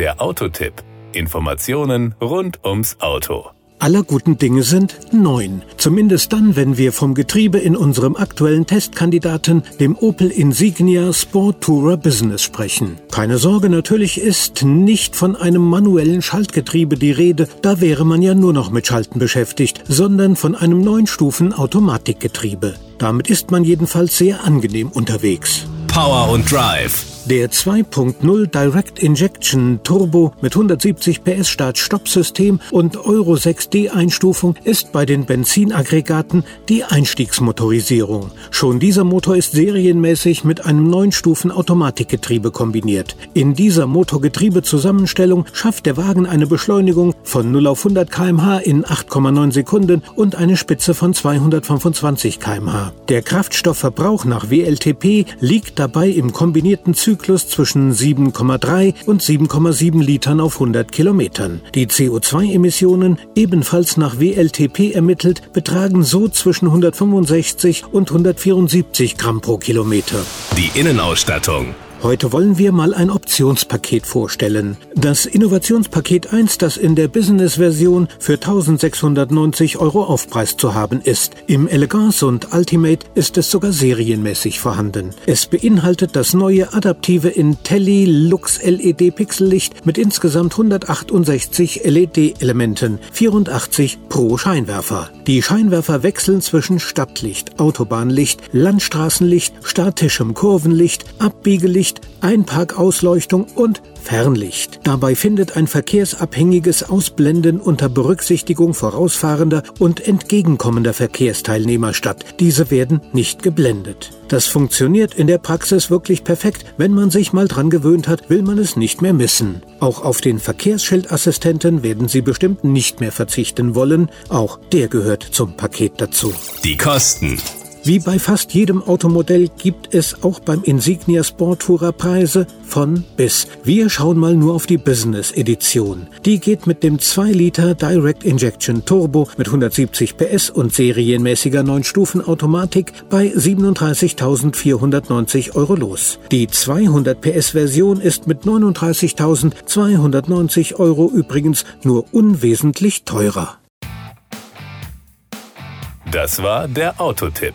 Der Autotipp. Informationen rund ums Auto. Aller guten Dinge sind neun. Zumindest dann, wenn wir vom Getriebe in unserem aktuellen Testkandidaten, dem Opel Insignia Sport Tourer Business sprechen. Keine Sorge, natürlich ist nicht von einem manuellen Schaltgetriebe die Rede, da wäre man ja nur noch mit Schalten beschäftigt, sondern von einem neun Stufen Automatikgetriebe. Damit ist man jedenfalls sehr angenehm unterwegs. Power und Drive der 2.0 Direct Injection Turbo mit 170 PS Start-Stopp-System und Euro 6D Einstufung ist bei den Benzinaggregaten die Einstiegsmotorisierung. Schon dieser Motor ist serienmäßig mit einem 9-Stufen Automatikgetriebe kombiniert. In dieser Motorgetriebe-Zusammenstellung schafft der Wagen eine Beschleunigung von 0 auf 100 km/h in 8,9 Sekunden und eine Spitze von 225 km/h. Der Kraftstoffverbrauch nach WLTP liegt dabei im kombinierten Zyklus Zyklus zwischen 7,3 und 7,7 Litern auf 100 Kilometern. Die CO2-Emissionen, ebenfalls nach WLTP ermittelt, betragen so zwischen 165 und 174 Gramm pro Kilometer. Die Innenausstattung Heute wollen wir mal ein Optionspaket vorstellen. Das Innovationspaket 1, das in der Business-Version für 1690 Euro Aufpreis zu haben ist. Im Elegance und Ultimate ist es sogar serienmäßig vorhanden. Es beinhaltet das neue adaptive Intelli Lux LED Pixellicht mit insgesamt 168 LED-Elementen, 84 pro Scheinwerfer. Die Scheinwerfer wechseln zwischen Stadtlicht, Autobahnlicht, Landstraßenlicht, statischem Kurvenlicht, Abbiegelicht, Licht, Einparkausleuchtung und Fernlicht. Dabei findet ein verkehrsabhängiges Ausblenden unter Berücksichtigung vorausfahrender und entgegenkommender Verkehrsteilnehmer statt. Diese werden nicht geblendet. Das funktioniert in der Praxis wirklich perfekt. Wenn man sich mal dran gewöhnt hat, will man es nicht mehr missen. Auch auf den Verkehrsschildassistenten werden Sie bestimmt nicht mehr verzichten wollen. Auch der gehört zum Paket dazu. Die Kosten. Wie bei fast jedem Automodell gibt es auch beim Insignia Sporttourer Preise von bis. Wir schauen mal nur auf die Business Edition. Die geht mit dem 2 Liter Direct Injection Turbo mit 170 PS und serienmäßiger 9 Stufen Automatik bei 37.490 Euro los. Die 200 PS Version ist mit 39.290 Euro übrigens nur unwesentlich teurer. Das war der Autotipp.